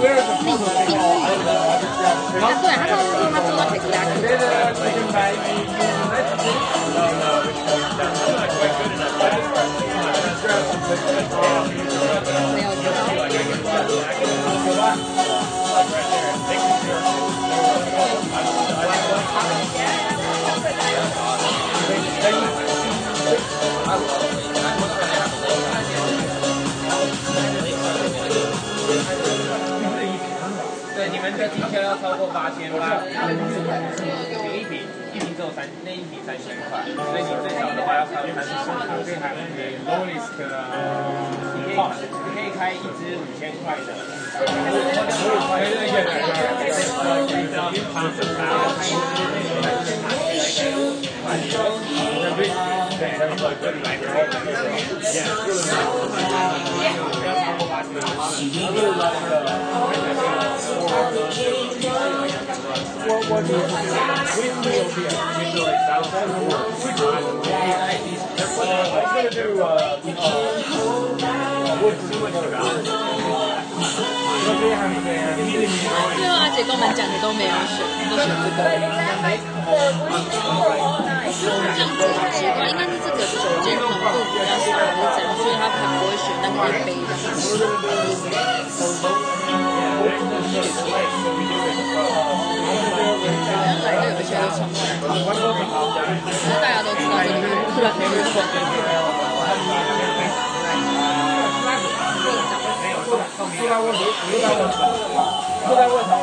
自己定义。要超过八千八，一瓶一瓶只有三，那一瓶三千块，所以你最少的话要超过三千块。可以开那个 low risk 的，你可以你可以开一支五千块的。最后阿姐跟我们讲的都没有选，都选这个。这样子好奇怪，应该是这个酒精浓度比较少，还是怎样？所以他才不会选那个一杯的。道这个突然没人说。